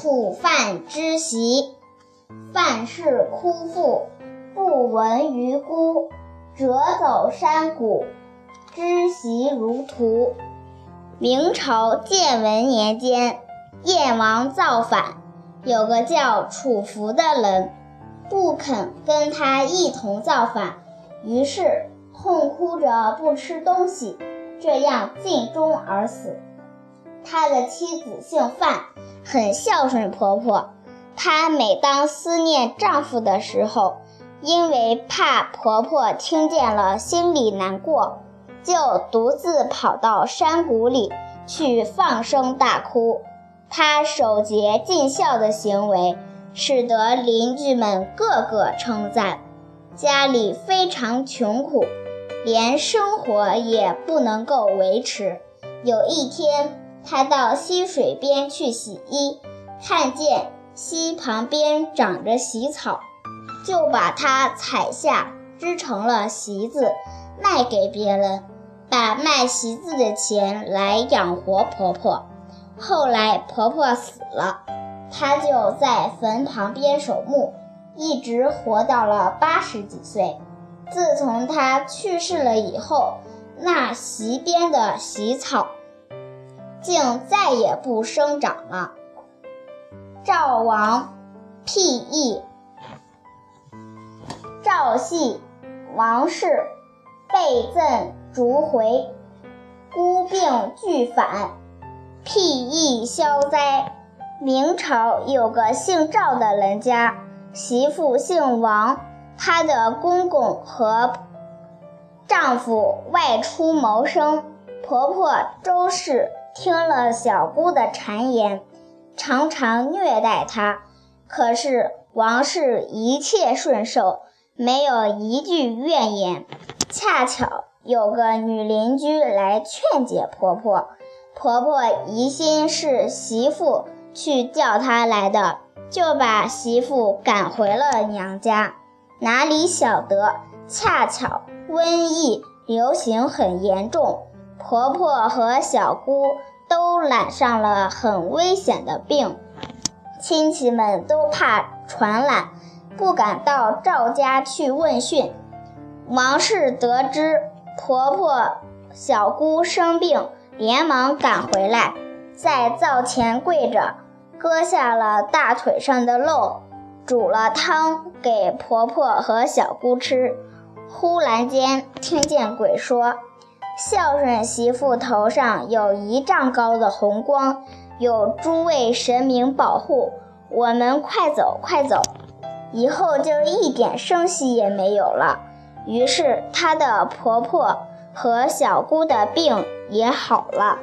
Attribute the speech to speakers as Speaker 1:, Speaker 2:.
Speaker 1: 楚范之席。范氏哭父，不闻于孤，折走山谷，之席如图。明朝建文年间，燕王造反，有个叫楚福的人，不肯跟他一同造反，于是痛哭着不吃东西，这样尽忠而死。他的妻子姓范，很孝顺婆婆。她每当思念丈夫的时候，因为怕婆婆听见了心里难过。就独自跑到山谷里去放声大哭。他守节尽孝的行为，使得邻居们个个称赞。家里非常穷苦，连生活也不能够维持。有一天，他到溪水边去洗衣，看见溪旁边长着席草，就把它采下，织成了席子，卖给别人。把卖席子的钱来养活婆婆。后来婆婆死了，她就在坟旁边守墓，一直活到了八十几岁。自从她去世了以后，那席边的席草竟再也不生长了。赵王辟易，赵系王氏被赠。逐回，孤病俱返，辟易消灾。明朝有个姓赵的人家，媳妇姓王，她的公公和丈夫外出谋生，婆婆周氏听了小姑的谗言，常常虐待她。可是王氏一切顺受，没有一句怨言。恰巧。有个女邻居来劝解婆婆，婆婆疑心是媳妇去叫她来的，就把媳妇赶回了娘家。哪里晓得，恰巧瘟疫流行很严重，婆婆和小姑都染上了很危险的病，亲戚们都怕传染，不敢到赵家去问讯。王氏得知。婆婆、小姑生病，连忙赶回来，在灶前跪着，割下了大腿上的肉，煮了汤给婆婆和小姑吃。忽然间，听见鬼说：“孝顺媳妇头上有一丈高的红光，有诸位神明保护，我们快走快走，以后就一点声息也没有了。”于是，她的婆婆和小姑的病也好了。